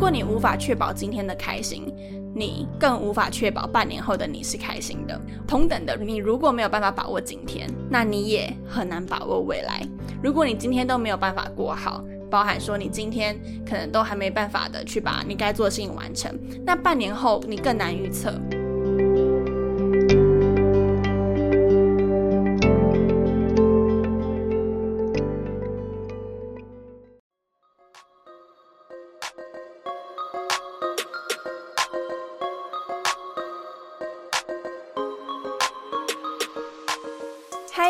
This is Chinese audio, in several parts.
如果你无法确保今天的开心，你更无法确保半年后的你是开心的。同等的，你如果没有办法把握今天，那你也很难把握未来。如果你今天都没有办法过好，包含说你今天可能都还没办法的去把你该做的事情完成，那半年后你更难预测。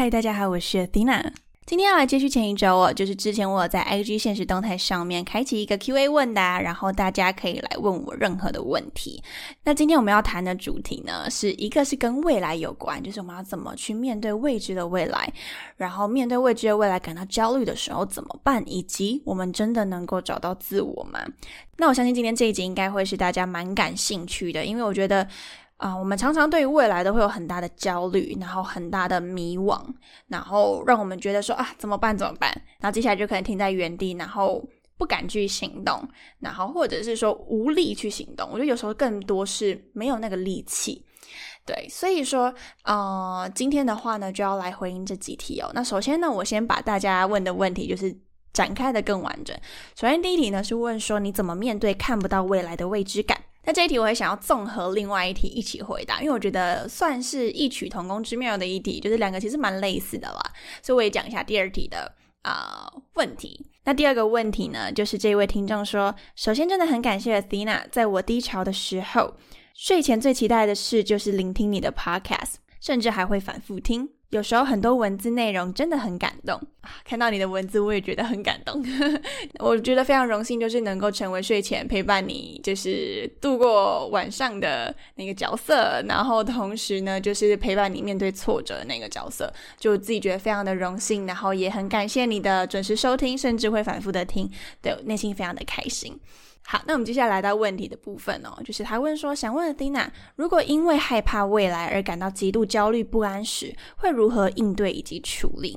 嗨，大家好，我是 Dina。今天要来接续前一周哦，就是之前我在 IG 现实动态上面开启一个 Q&A 问答，然后大家可以来问我任何的问题。那今天我们要谈的主题呢，是一个是跟未来有关，就是我们要怎么去面对未知的未来，然后面对未知的未来感到焦虑的时候怎么办，以及我们真的能够找到自我吗？那我相信今天这一集应该会是大家蛮感兴趣的，因为我觉得。啊，我们常常对于未来都会有很大的焦虑，然后很大的迷惘，然后让我们觉得说啊，怎么办？怎么办？然后接下来就可能停在原地，然后不敢去行动，然后或者是说无力去行动。我觉得有时候更多是没有那个力气。对，所以说，呃，今天的话呢，就要来回应这几题哦。那首先呢，我先把大家问的问题就是展开的更完整。首先第一题呢是问说，你怎么面对看不到未来的未知感？那这一题我也想要综合另外一题一起回答，因为我觉得算是异曲同工之妙的一题，就是两个其实蛮类似的啦，所以我也讲一下第二题的啊问题。那第二个问题呢，就是这位听众说，首先真的很感谢 Athena，在我低潮的时候，睡前最期待的事就是聆听你的 Podcast，甚至还会反复听。有时候很多文字内容真的很感动！看到你的文字，我也觉得很感动。我觉得非常荣幸，就是能够成为睡前陪伴你，就是度过晚上的那个角色，然后同时呢，就是陪伴你面对挫折的那个角色，就自己觉得非常的荣幸，然后也很感谢你的准时收听，甚至会反复的听，对，内心非常的开心。好，那我们接下来到问题的部分哦，就是他问说，想问 Dina，如果因为害怕未来而感到极度焦虑不安时，会如何应对以及处理？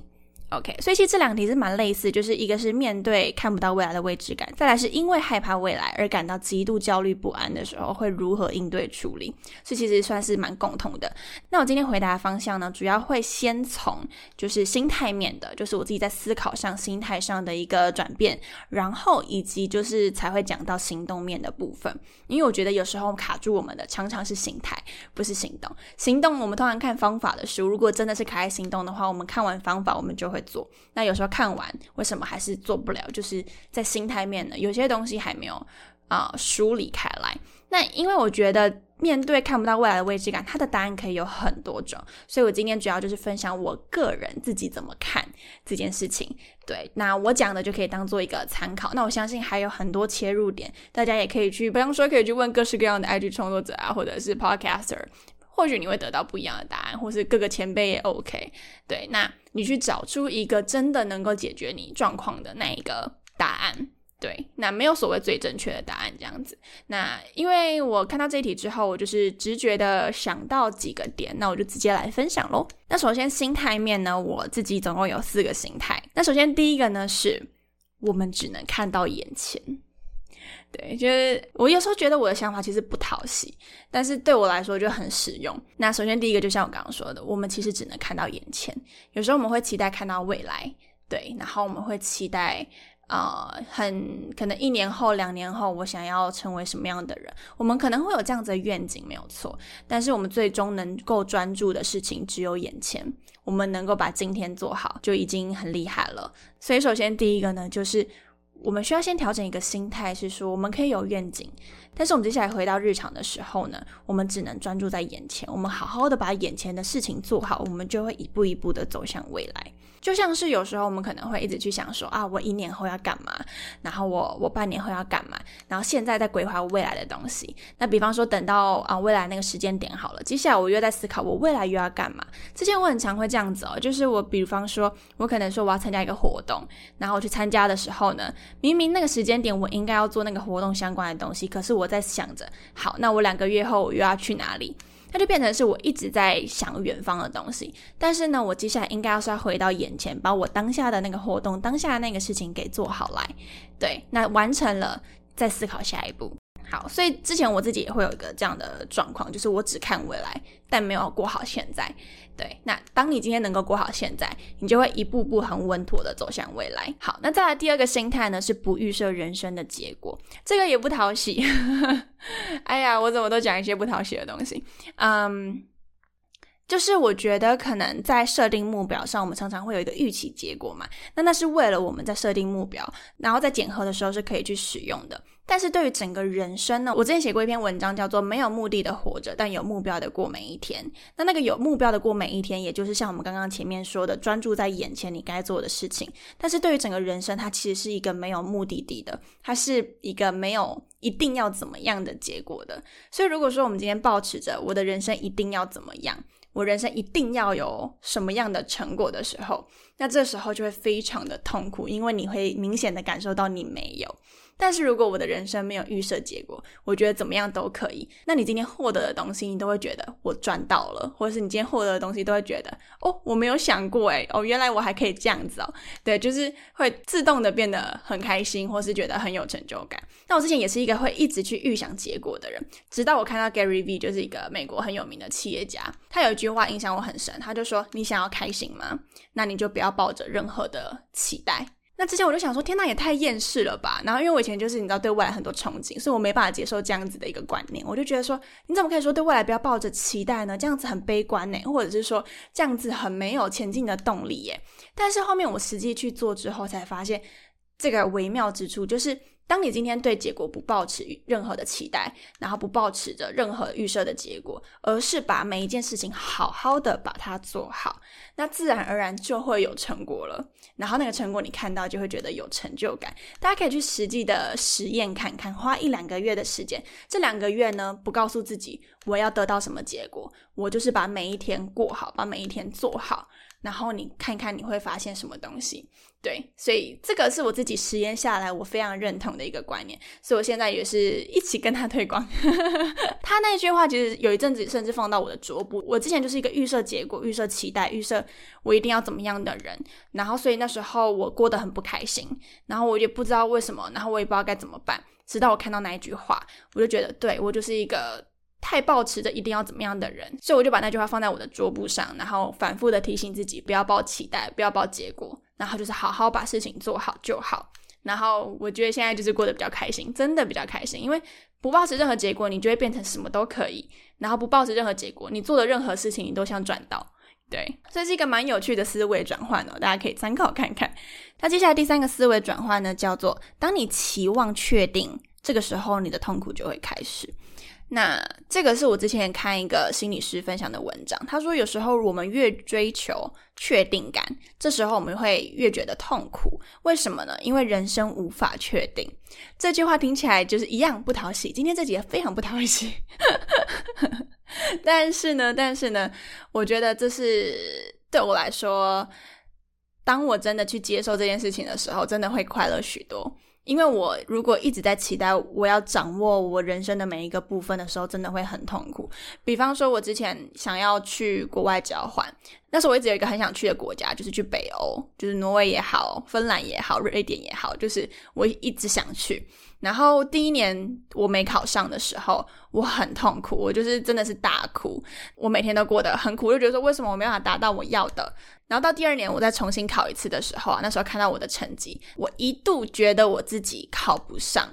？OK，所以其实这两题是蛮类似，就是一个是面对看不到未来的未知感，再来是因为害怕未来而感到极度焦虑不安的时候，会如何应对处理？所以其实算是蛮共同的。那我今天回答的方向呢，主要会先从就是心态面的，就是我自己在思考上、心态上的一个转变，然后以及就是才会讲到行动面的部分。因为我觉得有时候卡住我们的常常是心态，不是行动。行动我们通常看方法的书，如果真的是卡在行动的话，我们看完方法，我们就会。做那有时候看完为什么还是做不了？就是在心态面呢，有些东西还没有啊梳理开来。那因为我觉得面对看不到未来的未知感，它的答案可以有很多种，所以我今天主要就是分享我个人自己怎么看这件事情。对，那我讲的就可以当做一个参考。那我相信还有很多切入点，大家也可以去，比方说可以去问各式各样的 IG 创作者啊，或者是 Podcaster。或许你会得到不一样的答案，或是各个前辈也 OK。对，那你去找出一个真的能够解决你状况的那一个答案。对，那没有所谓最正确的答案这样子。那因为我看到这一题之后，我就是直觉的想到几个点，那我就直接来分享喽。那首先心态面呢，我自己总共有四个心态。那首先第一个呢，是我们只能看到眼前。对，就是我有时候觉得我的想法其实不讨喜，但是对我来说就很实用。那首先第一个，就像我刚刚说的，我们其实只能看到眼前。有时候我们会期待看到未来，对，然后我们会期待，呃，很可能一年后、两年后，我想要成为什么样的人，我们可能会有这样子的愿景，没有错。但是我们最终能够专注的事情只有眼前，我们能够把今天做好就已经很厉害了。所以首先第一个呢，就是。我们需要先调整一个心态，是说我们可以有愿景，但是我们接下来回到日常的时候呢，我们只能专注在眼前，我们好好的把眼前的事情做好，我们就会一步一步的走向未来。就像是有时候我们可能会一直去想说啊，我一年后要干嘛，然后我我半年后要干嘛，然后现在在规划未来的东西。那比方说等到啊未来那个时间点好了，接下来我又在思考我未来又要干嘛。之前我很常会这样子哦，就是我比方说我可能说我要参加一个活动，然后我去参加的时候呢，明明那个时间点我应该要做那个活动相关的东西，可是我我在想着，好，那我两个月后我又要去哪里？它就变成是我一直在想远方的东西，但是呢，我接下来应该要是要回到眼前，把我当下的那个活动、当下的那个事情给做好来。对，那完成了再思考下一步。好，所以之前我自己也会有一个这样的状况，就是我只看未来，但没有过好现在。对，那当你今天能够过好现在，你就会一步步很稳妥的走向未来。好，那再来第二个心态呢，是不预设人生的结果，这个也不讨喜。哎呀，我怎么都讲一些不讨喜的东西？嗯。就是我觉得可能在设定目标上，我们常常会有一个预期结果嘛。那那是为了我们在设定目标，然后在检核的时候是可以去使用的。但是对于整个人生呢，我之前写过一篇文章，叫做“没有目的的活着，但有目标的过每一天”。那那个有目标的过每一天，也就是像我们刚刚前面说的，专注在眼前你该做的事情。但是对于整个人生，它其实是一个没有目的地的，它是一个没有一定要怎么样的结果的。所以如果说我们今天保持着我的人生一定要怎么样。我人生一定要有什么样的成果的时候，那这时候就会非常的痛苦，因为你会明显的感受到你没有。但是如果我的人生没有预设结果，我觉得怎么样都可以。那你今天获得的东西，你都会觉得我赚到了，或者是你今天获得的东西，都会觉得哦，我没有想过诶，哦，原来我还可以这样子哦。对，就是会自动的变得很开心，或是觉得很有成就感。那我之前也是一个会一直去预想结果的人，直到我看到 Gary V，就是一个美国很有名的企业家，他有一句话影响我很深，他就说：“你想要开心吗？那你就不要抱着任何的期待。”那之前我就想说，天呐，也太厌世了吧！然后因为我以前就是你知道对未来很多憧憬，所以我没办法接受这样子的一个观念。我就觉得说，你怎么可以说对未来不要抱着期待呢？这样子很悲观呢，或者是说这样子很没有前进的动力耶。但是后面我实际去做之后，才发现这个微妙之处就是。当你今天对结果不抱持任何的期待，然后不抱持着任何预设的结果，而是把每一件事情好好的把它做好，那自然而然就会有成果了。然后那个成果你看到就会觉得有成就感。大家可以去实际的实验看看，花一两个月的时间，这两个月呢不告诉自己我要得到什么结果，我就是把每一天过好，把每一天做好。然后你看看你会发现什么东西，对，所以这个是我自己实验下来我非常认同的一个观念，所以我现在也是一起跟他推广。他那句话其实有一阵子甚至放到我的桌布。我之前就是一个预设结果、预设期待、预设我一定要怎么样的人，然后所以那时候我过得很不开心，然后我也不知道为什么，然后我也不知道该怎么办，直到我看到那一句话，我就觉得对我就是一个。太抱持着一定要怎么样的人，所以我就把那句话放在我的桌布上，然后反复的提醒自己不要抱期待，不要抱结果，然后就是好好把事情做好就好。然后我觉得现在就是过得比较开心，真的比较开心，因为不抱持任何结果，你就会变成什么都可以；然后不抱持任何结果，你做的任何事情你都想赚到。对，这是一个蛮有趣的思维转换哦，大家可以参考看看。那接下来第三个思维转换呢，叫做当你期望确定，这个时候你的痛苦就会开始。那这个是我之前看一个心理师分享的文章，他说有时候我们越追求确定感，这时候我们会越觉得痛苦。为什么呢？因为人生无法确定。这句话听起来就是一样不讨喜。今天这集非常不讨喜，但是呢，但是呢，我觉得这是对我来说，当我真的去接受这件事情的时候，真的会快乐许多。因为我如果一直在期待我要掌握我人生的每一个部分的时候，真的会很痛苦。比方说，我之前想要去国外交换，那时候我一直有一个很想去的国家，就是去北欧，就是挪威也好，芬兰也好，瑞典也好，就是我一直想去。然后第一年我没考上的时候，我很痛苦，我就是真的是大哭，我每天都过得很苦，就觉得说为什么我没办法达到我要的。然后到第二年我再重新考一次的时候啊，那时候看到我的成绩，我一度觉得我自己考不上，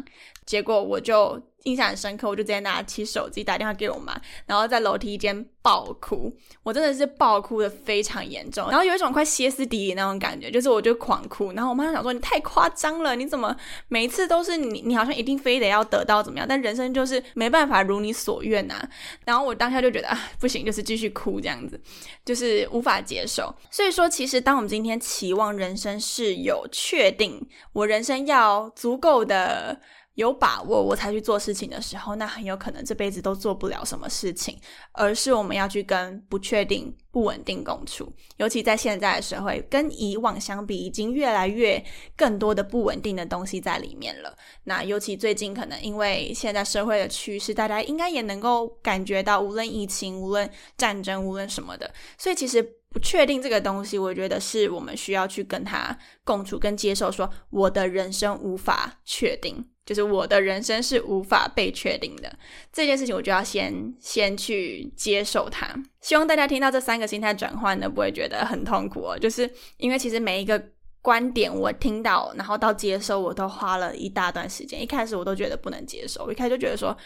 结果我就印象很深刻，我就直接拿起手机打电话给我妈，然后在楼梯间爆哭，我真的是爆哭的非常严重，然后有一种快歇斯底里那种感觉，就是我就狂哭，然后我妈就想说你太夸张了，你怎么每一次都是你，你好像一定非得要得到怎么样，但人生就是没办法如你所愿呐，然后我当下就觉得啊不行，就是继续哭这样子，就是无法接受，所以说其实当我们今天期望人生是有确定，我人生要足够的。有把握我才去做事情的时候，那很有可能这辈子都做不了什么事情，而是我们要去跟不确定、不稳定共处。尤其在现在的社会，跟以往相比，已经越来越更多的不稳定的东西在里面了。那尤其最近，可能因为现在社会的趋势，大家应该也能够感觉到，无论疫情、无论战争、无论什么的，所以其实不确定这个东西，我觉得是我们需要去跟他共处、跟接受。说我的人生无法确定。就是我的人生是无法被确定的这件事情，我就要先先去接受它。希望大家听到这三个心态转换呢，不会觉得很痛苦哦。就是因为其实每一个观点我听到，然后到接受，我都花了一大段时间。一开始我都觉得不能接受，一开始就觉得说。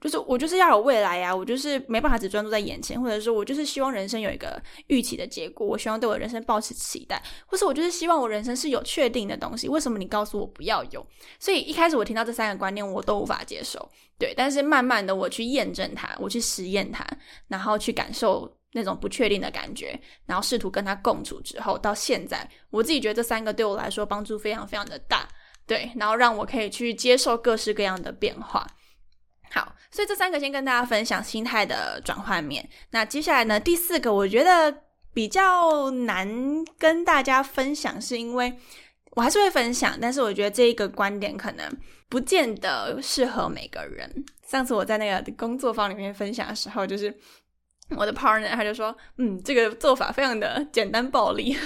就是我就是要有未来呀，我就是没办法只专注在眼前，或者说我就是希望人生有一个预期的结果，我希望对我人生保持期待，或是我就是希望我人生是有确定的东西。为什么你告诉我不要有？所以一开始我听到这三个观念，我都无法接受。对，但是慢慢的我去验证它，我去实验它，然后去感受那种不确定的感觉，然后试图跟它共处之后，到现在我自己觉得这三个对我来说帮助非常非常的大。对，然后让我可以去接受各式各样的变化。好，所以这三个先跟大家分享心态的转换面。那接下来呢，第四个我觉得比较难跟大家分享，是因为我还是会分享，但是我觉得这一个观点可能不见得适合每个人。上次我在那个工作坊里面分享的时候，就是。我的 partner 他就说，嗯，这个做法非常的简单暴力，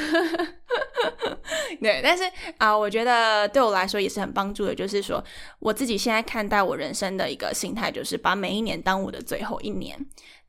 对，但是啊，我觉得对我来说也是很帮助的，就是说我自己现在看待我人生的一个心态，就是把每一年当我的最后一年，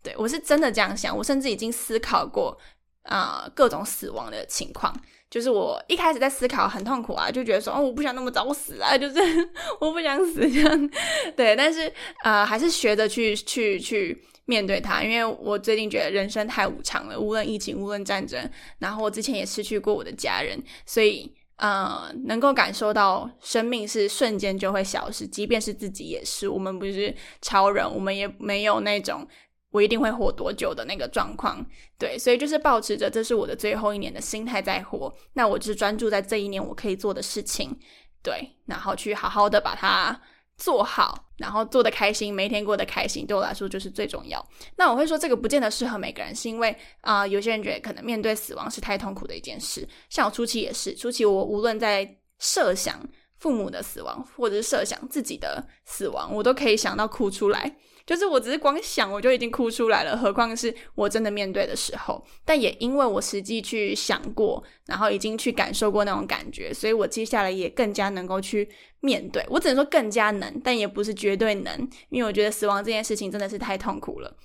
对我是真的这样想，我甚至已经思考过啊各种死亡的情况，就是我一开始在思考很痛苦啊，就觉得说哦我不想那么早死啊，就是 我不想死这样，对，但是啊还是学着去去去。面对它，因为我最近觉得人生太无常了，无论疫情，无论战争，然后我之前也失去过我的家人，所以呃，能够感受到生命是瞬间就会消失，即便是自己也是。我们不是超人，我们也没有那种我一定会活多久的那个状况。对，所以就是保持着这是我的最后一年的心态在活，那我就是专注在这一年我可以做的事情，对，然后去好好的把它。做好，然后做的开心，每一天过得开心，对我来说就是最重要。那我会说这个不见得适合每个人，是因为啊，有些人觉得可能面对死亡是太痛苦的一件事。像我初期也是，初期我无论在设想父母的死亡，或者是设想自己的死亡，我都可以想到哭出来。就是我只是光想我就已经哭出来了，何况是我真的面对的时候。但也因为我实际去想过，然后已经去感受过那种感觉，所以我接下来也更加能够去面对。我只能说更加能，但也不是绝对能，因为我觉得死亡这件事情真的是太痛苦了。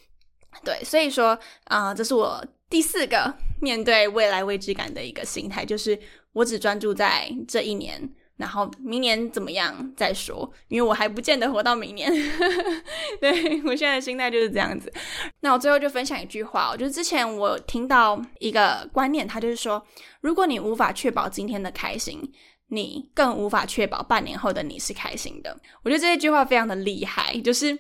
对，所以说啊，这是我第四个面对未来未知感的一个心态，就是我只专注在这一年。然后明年怎么样再说，因为我还不见得活到明年。对我现在的心态就是这样子。那我最后就分享一句话，就是之前我听到一个观念，他就是说，如果你无法确保今天的开心，你更无法确保半年后的你是开心的。我觉得这一句话非常的厉害，就是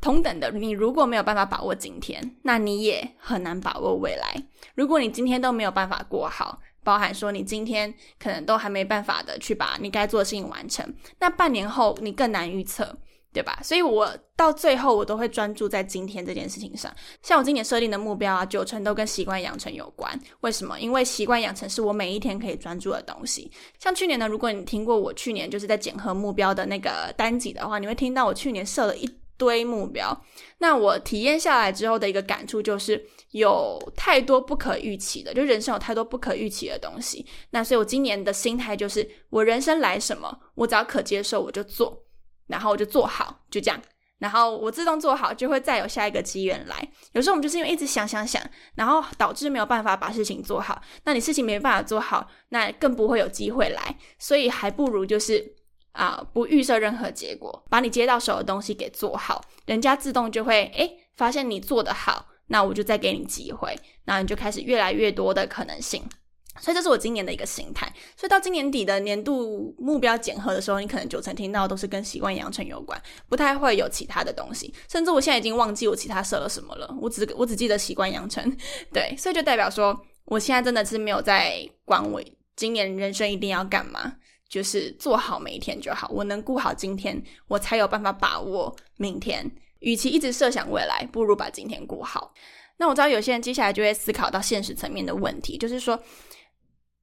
同等的，你如果没有办法把握今天，那你也很难把握未来。如果你今天都没有办法过好。包含说你今天可能都还没办法的去把你该做的事情完成，那半年后你更难预测，对吧？所以我到最后我都会专注在今天这件事情上。像我今年设定的目标啊，九成都跟习惯养成有关。为什么？因为习惯养成是我每一天可以专注的东西。像去年呢，如果你听过我去年就是在检核目标的那个单集的话，你会听到我去年设了一堆目标。那我体验下来之后的一个感触就是。有太多不可预期的，就人生有太多不可预期的东西。那所以我今年的心态就是，我人生来什么，我只要可接受我就做，然后我就做好，就这样。然后我自动做好，就会再有下一个机缘来。有时候我们就是因为一直想想想，然后导致没有办法把事情做好。那你事情没办法做好，那更不会有机会来。所以还不如就是啊，不预设任何结果，把你接到手的东西给做好，人家自动就会诶发现你做得好，那我就再给你机会，那你就开始越来越多的可能性。所以这是我今年的一个心态。所以到今年底的年度目标检核的时候，你可能九成听到都是跟习惯养成有关，不太会有其他的东西。甚至我现在已经忘记我其他设了什么了，我只我只记得习惯养成。对，所以就代表说，我现在真的是没有在管我今年人生一定要干嘛。就是做好每一天就好，我能顾好今天，我才有办法把握明天。与其一直设想未来，不如把今天过好。那我知道有些人接下来就会思考到现实层面的问题，就是说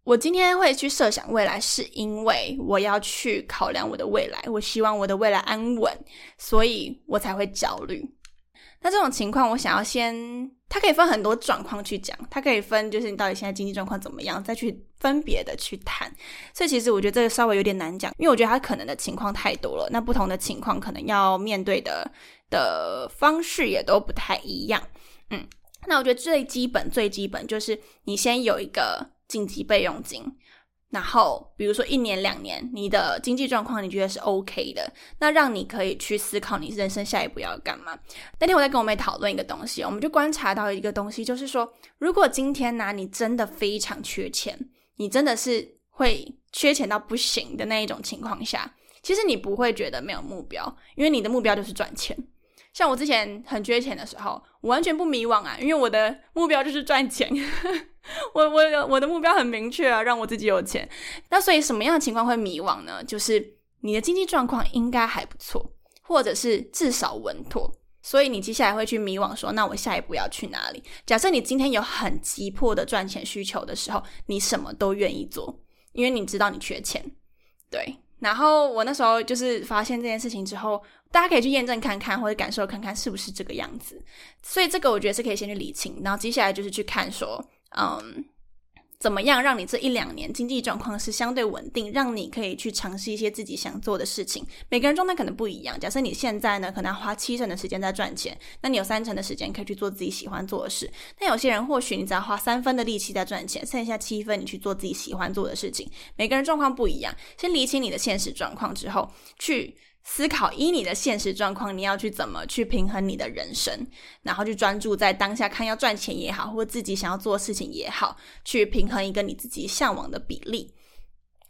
我今天会去设想未来，是因为我要去考量我的未来，我希望我的未来安稳，所以我才会焦虑。那这种情况，我想要先，它可以分很多状况去讲，它可以分就是你到底现在经济状况怎么样，再去分别的去谈。所以其实我觉得这个稍微有点难讲，因为我觉得它可能的情况太多了，那不同的情况可能要面对的的方式也都不太一样。嗯，那我觉得最基本最基本就是你先有一个紧急备用金。然后，比如说一年两年，你的经济状况你觉得是 OK 的，那让你可以去思考你人生下一步要干嘛。那天我在跟我妹讨论一个东西，我们就观察到一个东西，就是说，如果今天呢，你真的非常缺钱，你真的是会缺钱到不行的那一种情况下，其实你不会觉得没有目标，因为你的目标就是赚钱。像我之前很缺钱的时候，我完全不迷惘啊，因为我的目标就是赚钱。我我我的目标很明确啊，让我自己有钱。那所以什么样的情况会迷惘呢？就是你的经济状况应该还不错，或者是至少稳妥，所以你接下来会去迷惘，说那我下一步要去哪里？假设你今天有很急迫的赚钱需求的时候，你什么都愿意做，因为你知道你缺钱。对，然后我那时候就是发现这件事情之后。大家可以去验证看看，或者感受看看是不是这个样子。所以这个我觉得是可以先去理清，然后接下来就是去看说，嗯，怎么样让你这一两年经济状况是相对稳定，让你可以去尝试一些自己想做的事情。每个人状态可能不一样。假设你现在呢，可能要花七成的时间在赚钱，那你有三成的时间可以去做自己喜欢做的事。那有些人或许你只要花三分的力气在赚钱，剩下七分你去做自己喜欢做的事情。每个人状况不一样，先理清你的现实状况之后，去。思考依你的现实状况，你要去怎么去平衡你的人生，然后去专注在当下，看要赚钱也好，或自己想要做的事情也好，去平衡一个你自己向往的比例，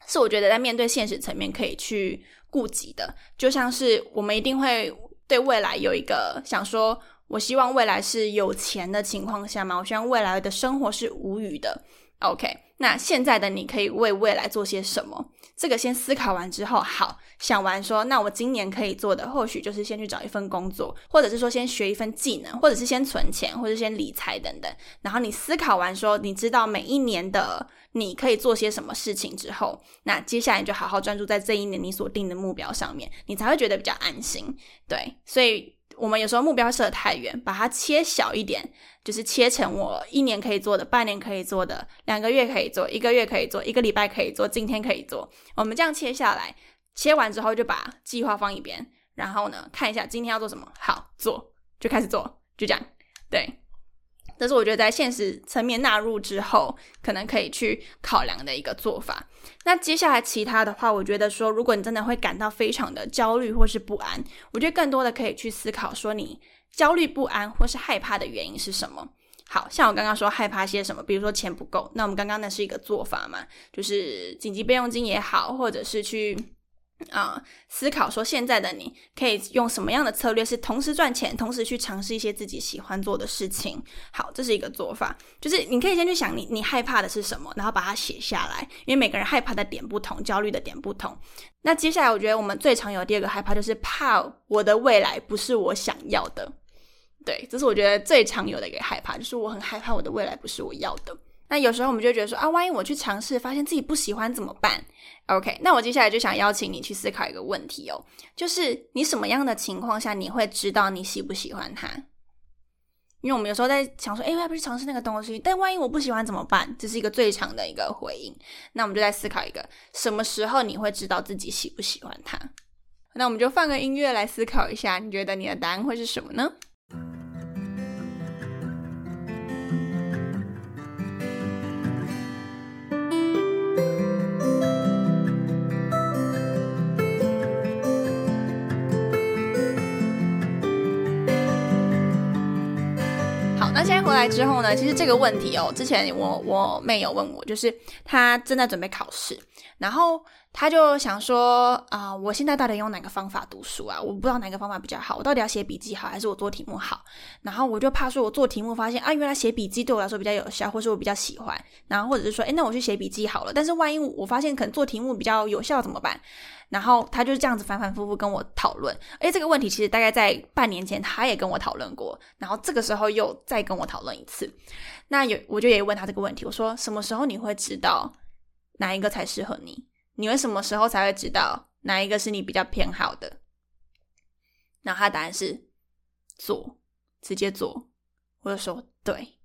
是我觉得在面对现实层面可以去顾及的。就像是我们一定会对未来有一个想说，我希望未来是有钱的情况下嘛，我希望未来的生活是无语的。OK，那现在的你可以为未来做些什么？这个先思考完之后，好想完说，那我今年可以做的，或许就是先去找一份工作，或者是说先学一份技能，或者是先存钱，或者先理财等等。然后你思考完说，你知道每一年的你可以做些什么事情之后，那接下来你就好好专注在这一年你所定的目标上面，你才会觉得比较安心。对，所以。我们有时候目标设太远，把它切小一点，就是切成我一年可以做的、半年可以做的、两个月可以做、一个月可以做、一个礼拜可以做、今天可以做。我们这样切下来，切完之后就把计划放一边，然后呢，看一下今天要做什么，好做就开始做，就这样，对。这是我觉得在现实层面纳入之后，可能可以去考量的一个做法。那接下来其他的话，我觉得说，如果你真的会感到非常的焦虑或是不安，我觉得更多的可以去思考说，你焦虑不安或是害怕的原因是什么。好像我刚刚说害怕些什么，比如说钱不够，那我们刚刚那是一个做法嘛，就是紧急备用金也好，或者是去。啊，思考说现在的你可以用什么样的策略，是同时赚钱，同时去尝试一些自己喜欢做的事情。好，这是一个做法，就是你可以先去想你你害怕的是什么，然后把它写下来，因为每个人害怕的点不同，焦虑的点不同。那接下来我觉得我们最常有第二个害怕，就是怕我的未来不是我想要的。对，这是我觉得最常有的一个害怕，就是我很害怕我的未来不是我要的。那有时候我们就觉得说啊，万一我去尝试，发现自己不喜欢怎么办？OK，那我接下来就想邀请你去思考一个问题哦，就是你什么样的情况下你会知道你喜不喜欢它？因为我们有时候在想说，哎，要不去尝试那个东西，但万一我不喜欢怎么办？这是一个最长的一个回应。那我们就在思考一个，什么时候你会知道自己喜不喜欢它？那我们就放个音乐来思考一下，你觉得你的答案会是什么呢？来之后呢，其实这个问题哦，之前我我妹有问我，就是她正在准备考试，然后。他就想说啊，我现在到底用哪个方法读书啊？我不知道哪个方法比较好，我到底要写笔记好，还是我做题目好？然后我就怕说，我做题目发现啊，原来写笔记对我来说比较有效，或是我比较喜欢。然后或者是说，哎，那我去写笔记好了。但是万一我发现可能做题目比较有效怎么办？然后他就是这样子反反复复跟我讨论。哎，这个问题其实大概在半年前他也跟我讨论过，然后这个时候又再跟我讨论一次。那有我就也问他这个问题，我说什么时候你会知道哪一个才适合你？你会什么时候才会知道哪一个是你比较偏好的？然后他答案是左，直接左。我就说对。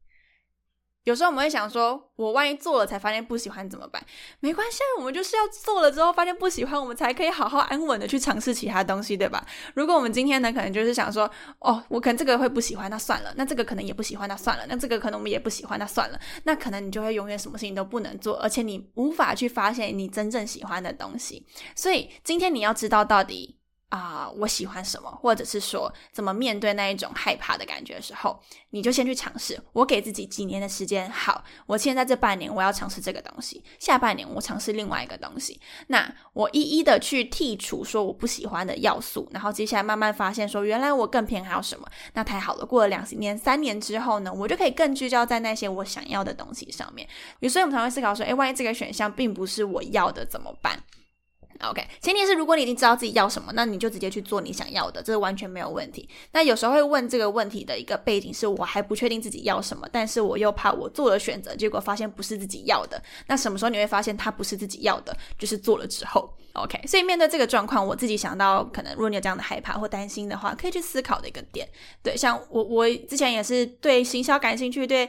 有时候我们会想说，我万一做了才发现不喜欢怎么办？没关系，我们就是要做了之后发现不喜欢，我们才可以好好安稳的去尝试其他东西，对吧？如果我们今天呢，可能就是想说，哦，我可能这个会不喜欢，那算了；那这个可能也不喜欢，那算了；那这个可能我们也不喜欢，那算了。那可能你就会永远什么事情都不能做，而且你无法去发现你真正喜欢的东西。所以今天你要知道到底。啊，我喜欢什么，或者是说怎么面对那一种害怕的感觉的时候，你就先去尝试。我给自己几年的时间，好，我现在这半年我要尝试这个东西，下半年我尝试另外一个东西。那我一一的去剔除说我不喜欢的要素，然后接下来慢慢发现说原来我更偏好什么。那太好了，过了两年、三年之后呢，我就可以更聚焦在那些我想要的东西上面。有时候我们常会思考说，诶，万一这个选项并不是我要的怎么办？OK，前提是如果你已经知道自己要什么，那你就直接去做你想要的，这是完全没有问题。那有时候会问这个问题的一个背景是我还不确定自己要什么，但是我又怕我做了选择，结果发现不是自己要的。那什么时候你会发现它不是自己要的？就是做了之后。OK，所以面对这个状况，我自己想到可能如果你有这样的害怕或担心的话，可以去思考的一个点。对，像我我之前也是对行销感兴趣，对。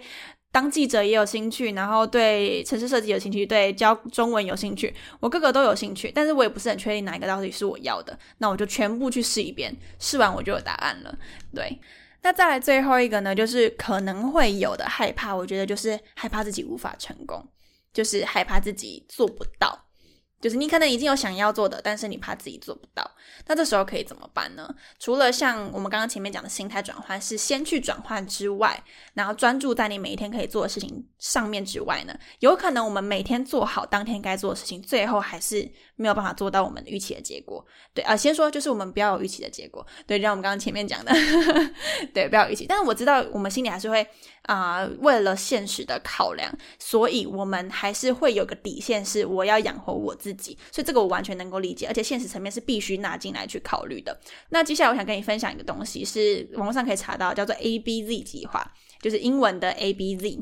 当记者也有兴趣，然后对城市设计有兴趣，对教中文有兴趣，我个个都有兴趣，但是我也不是很确定哪一个到底是我要的，那我就全部去试一遍，试完我就有答案了。对，那再来最后一个呢，就是可能会有的害怕，我觉得就是害怕自己无法成功，就是害怕自己做不到。就是你可能已经有想要做的，但是你怕自己做不到，那这时候可以怎么办呢？除了像我们刚刚前面讲的心态转换是先去转换之外，然后专注在你每一天可以做的事情上面之外呢，有可能我们每天做好当天该做的事情，最后还是没有办法做到我们预期的结果。对啊，先说就是我们不要有预期的结果。对，就像我们刚刚前面讲的，对，不要预期。但是我知道我们心里还是会啊，为了现实的考量，所以我们还是会有个底线，是我要养活我自己。所以这个我完全能够理解，而且现实层面是必须拿进来去考虑的。那接下来我想跟你分享一个东西，是网络上可以查到，叫做 A B Z 计划，就是英文的 A B Z。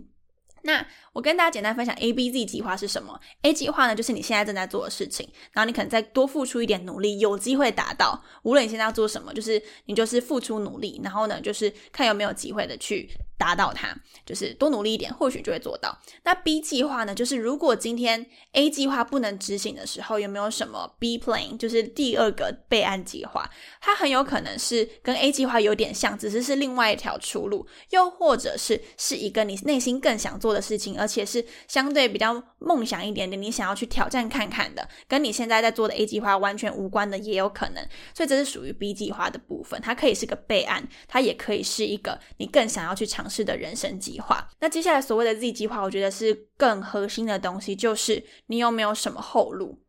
那我跟大家简单分享 A B Z 计划是什么？A 计划呢，就是你现在正在做的事情，然后你可能再多付出一点努力，有机会达到。无论你现在要做什么，就是你就是付出努力，然后呢，就是看有没有机会的去。达到它，就是多努力一点，或许就会做到。那 B 计划呢？就是如果今天 A 计划不能执行的时候，有没有什么 B plan？就是第二个备案计划，它很有可能是跟 A 计划有点像，只是是另外一条出路，又或者是是一个你内心更想做的事情，而且是相对比较梦想一点点，你想要去挑战看看的，跟你现在在做的 A 计划完全无关的，也有可能。所以这是属于 B 计划的部分，它可以是个备案，它也可以是一个你更想要去尝。试的人生计划。那接下来所谓的 Z 计划，我觉得是更核心的东西，就是你有没有什么后路？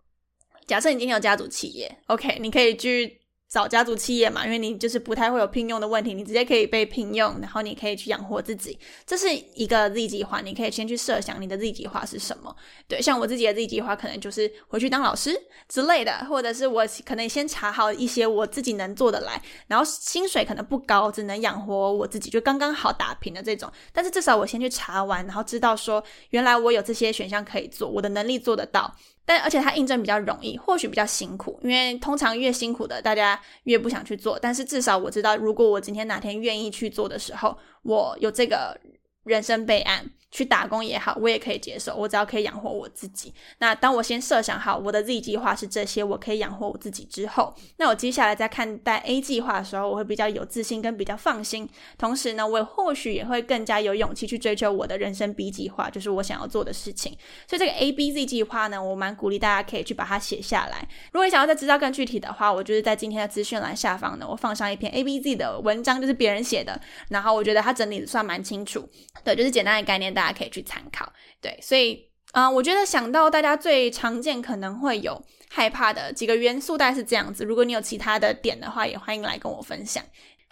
假设你今天有家族企业，OK，你可以去。找家族企业嘛，因为你就是不太会有聘用的问题，你直接可以被聘用，然后你可以去养活自己，这是一个 Z 计划。你可以先去设想你的 Z 计划是什么。对，像我自己的 Z 计划可能就是回去当老师之类的，或者是我可能先查好一些我自己能做的来，然后薪水可能不高，只能养活我自己，就刚刚好打平的这种。但是至少我先去查完，然后知道说原来我有这些选项可以做，我的能力做得到。但而且它印证比较容易，或许比较辛苦，因为通常越辛苦的，大家越不想去做。但是至少我知道，如果我今天哪天愿意去做的时候，我有这个人生备案。去打工也好，我也可以接受，我只要可以养活我自己。那当我先设想好我的 Z 计划是这些，我可以养活我自己之后，那我接下来在看待 A 计划的时候，我会比较有自信跟比较放心。同时呢，我或许也会更加有勇气去追求我的人生 B 计划，就是我想要做的事情。所以这个 A B Z 计划呢，我蛮鼓励大家可以去把它写下来。如果想要再知道更具体的话，我就是在今天的资讯栏下方呢，我放上一篇 A B Z 的文章，就是别人写的，然后我觉得他整理的算蛮清楚。对，就是简单的概念，大大家可以去参考。对，所以啊，我觉得想到大家最常见可能会有害怕的几个元素，大概是这样子。如果你有其他的点的话，也欢迎来跟我分享。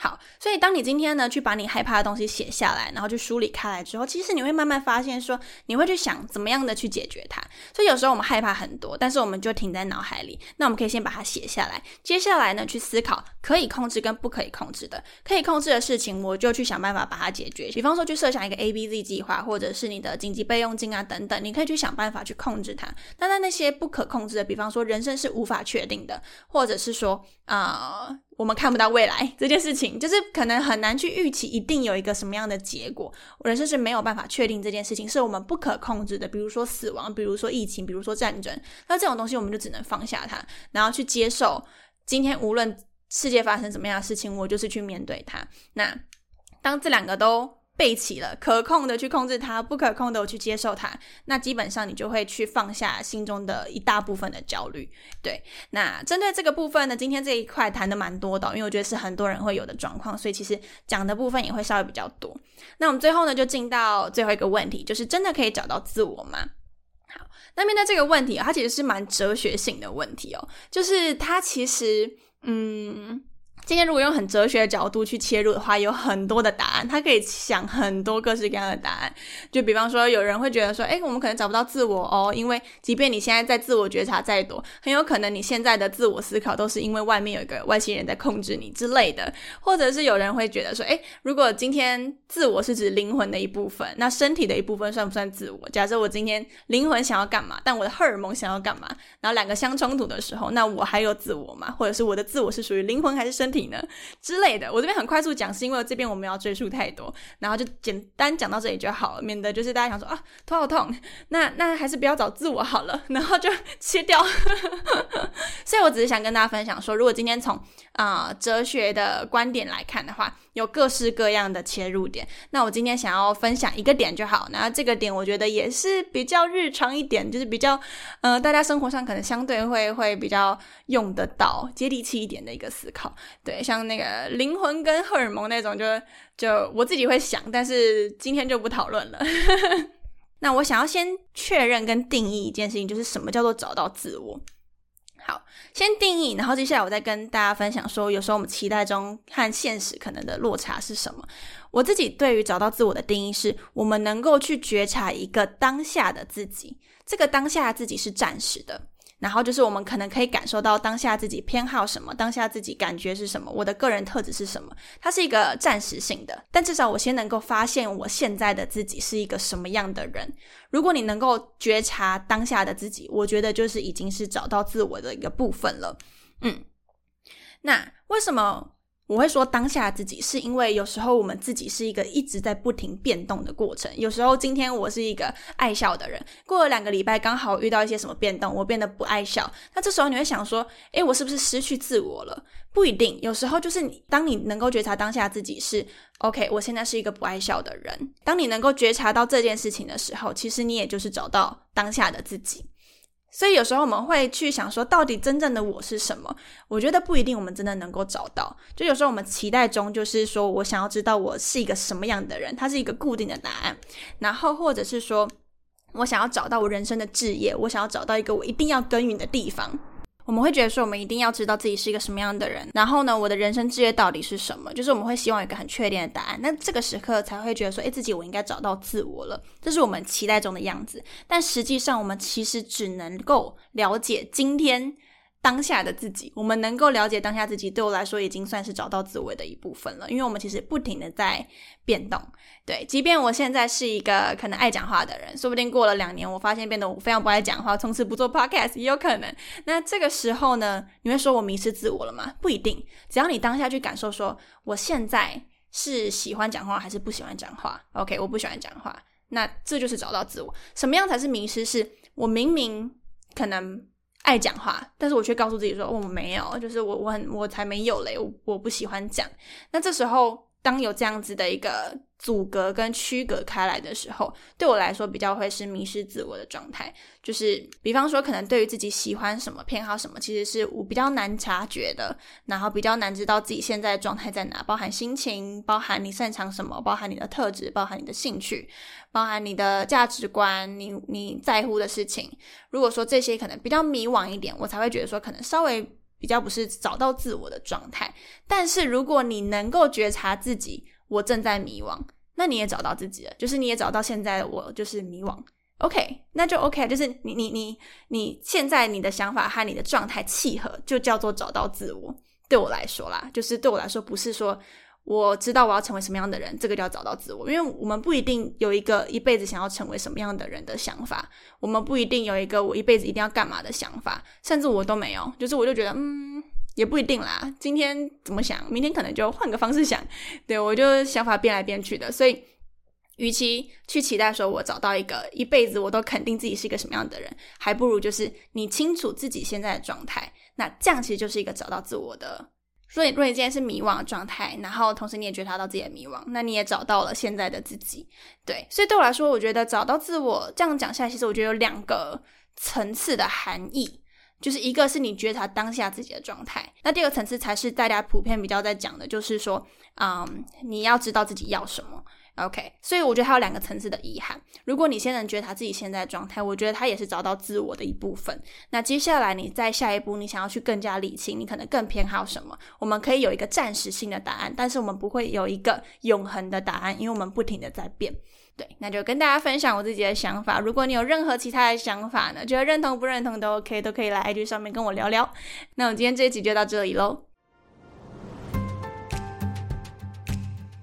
好，所以当你今天呢去把你害怕的东西写下来，然后去梳理开来之后，其实你会慢慢发现，说你会去想怎么样的去解决它。所以有时候我们害怕很多，但是我们就停在脑海里。那我们可以先把它写下来，接下来呢去思考可以控制跟不可以控制的。可以控制的事情，我就去想办法把它解决。比方说去设想一个 A B Z 计划，或者是你的紧急备用金啊等等，你可以去想办法去控制它。但在那些不可控制的，比方说人生是无法确定的，或者是说啊。我们看不到未来这件事情，就是可能很难去预期一定有一个什么样的结果。人生是没有办法确定这件事情，是我们不可控制的。比如说死亡，比如说疫情，比如说战争，那这种东西我们就只能放下它，然后去接受今天无论世界发生什么样的事情，我就是去面对它。那当这两个都。备齐了，可控的去控制它，不可控的我去接受它。那基本上你就会去放下心中的一大部分的焦虑。对，那针对这个部分呢，今天这一块谈的蛮多的，因为我觉得是很多人会有的状况，所以其实讲的部分也会稍微比较多。那我们最后呢，就进到最后一个问题，就是真的可以找到自我吗？好，那面对这个问题，它其实是蛮哲学性的问题哦，就是它其实，嗯。今天如果用很哲学的角度去切入的话，有很多的答案，他可以想很多各式各样的答案。就比方说，有人会觉得说，哎，我们可能找不到自我哦，因为即便你现在在自我觉察再多，很有可能你现在的自我思考都是因为外面有一个外星人在控制你之类的。或者是有人会觉得说，哎，如果今天自我是指灵魂的一部分，那身体的一部分算不算自我？假设我今天灵魂想要干嘛，但我的荷尔蒙想要干嘛，然后两个相冲突的时候，那我还有自我吗？或者是我的自我是属于灵魂还是身体？呢之类的，我这边很快速讲，是因为这边我们要赘述太多，然后就简单讲到这里就好了，免得就是大家想说啊头好痛，那那还是不要找自我好了，然后就切掉。所以我只是想跟大家分享说，如果今天从啊哲学的观点来看的话。有各式各样的切入点，那我今天想要分享一个点就好。那这个点我觉得也是比较日常一点，就是比较呃大家生活上可能相对会会比较用得到、接地气一点的一个思考。对，像那个灵魂跟荷尔蒙那种，就就我自己会想，但是今天就不讨论了。那我想要先确认跟定义一件事情，就是什么叫做找到自我。先定义，然后接下来我再跟大家分享说，有时候我们期待中和现实可能的落差是什么。我自己对于找到自我的定义是，我们能够去觉察一个当下的自己，这个当下的自己是暂时的。然后就是我们可能可以感受到当下自己偏好什么，当下自己感觉是什么，我的个人特质是什么，它是一个暂时性的。但至少我先能够发现我现在的自己是一个什么样的人。如果你能够觉察当下的自己，我觉得就是已经是找到自我的一个部分了。嗯，那为什么？我会说当下自己，是因为有时候我们自己是一个一直在不停变动的过程。有时候今天我是一个爱笑的人，过了两个礼拜刚好遇到一些什么变动，我变得不爱笑。那这时候你会想说，诶，我是不是失去自我了？不一定，有时候就是你当你能够觉察当下自己是 OK，我现在是一个不爱笑的人。当你能够觉察到这件事情的时候，其实你也就是找到当下的自己。所以有时候我们会去想说，到底真正的我是什么？我觉得不一定，我们真的能够找到。就有时候我们期待中，就是说我想要知道我是一个什么样的人，它是一个固定的答案。然后或者是说我想要找到我人生的置业，我想要找到一个我一定要耕耘的地方。我们会觉得说，我们一定要知道自己是一个什么样的人，然后呢，我的人生志业到底是什么？就是我们会希望有一个很确定的答案。那这个时刻才会觉得说，诶，自己我应该找到自我了，这是我们期待中的样子。但实际上，我们其实只能够了解今天。当下的自己，我们能够了解当下自己，对我来说已经算是找到自我的一部分了。因为我们其实不停的在变动，对，即便我现在是一个可能爱讲话的人，说不定过了两年，我发现变得我非常不爱讲话，从此不做 podcast 也有可能。那这个时候呢，你会说我迷失自我了吗？不一定，只要你当下去感受，说我现在是喜欢讲话还是不喜欢讲话。OK，我不喜欢讲话，那这就是找到自我。什么样才是迷失？是我明明可能。爱讲话，但是我却告诉自己说：“我没有，就是我，我很，我才没有嘞，我我不喜欢讲。”那这时候当有这样子的一个阻隔跟区隔开来的时候，对我来说比较会是迷失自我的状态。就是比方说，可能对于自己喜欢什么、偏好什么，其实是我比较难察觉的，然后比较难知道自己现在的状态在哪，包含心情，包含你擅长什么，包含你的特质，包含你的兴趣，包含你的价值观，你你在乎的事情。如果说这些可能比较迷惘一点，我才会觉得说，可能稍微。比较不是找到自我的状态，但是如果你能够觉察自己，我正在迷惘，那你也找到自己了，就是你也找到现在我就是迷惘，OK，那就 OK，就是你你你你现在你的想法和你的状态契合，就叫做找到自我。对我来说啦，就是对我来说不是说。我知道我要成为什么样的人，这个就要找到自我。因为我们不一定有一个一辈子想要成为什么样的人的想法，我们不一定有一个我一辈子一定要干嘛的想法，甚至我都没有。就是我就觉得，嗯，也不一定啦。今天怎么想，明天可能就换个方式想。对我就想法变来变去的。所以，与其去期待说我找到一个一辈子我都肯定自己是一个什么样的人，还不如就是你清楚自己现在的状态，那这样其实就是一个找到自我的。所以，如果你今天是迷惘的状态，然后同时你也觉察到自己的迷惘，那你也找到了现在的自己。对，所以对我来说，我觉得找到自我这样讲下来，其实我觉得有两个层次的含义，就是一个是你觉察当下自己的状态，那第二个层次才是大家普遍比较在讲的，就是说，嗯，你要知道自己要什么。OK，所以我觉得他有两个层次的遗憾。如果你先能觉察自己现在的状态，我觉得他也是找到自我的一部分。那接下来你在下一步，你想要去更加理清，你可能更偏好什么？我们可以有一个暂时性的答案，但是我们不会有一个永恒的答案，因为我们不停的在变。对，那就跟大家分享我自己的想法。如果你有任何其他的想法呢，觉得认同不认同都 OK，都可以来 IG 上面跟我聊聊。那我们今天这一集就到这里喽。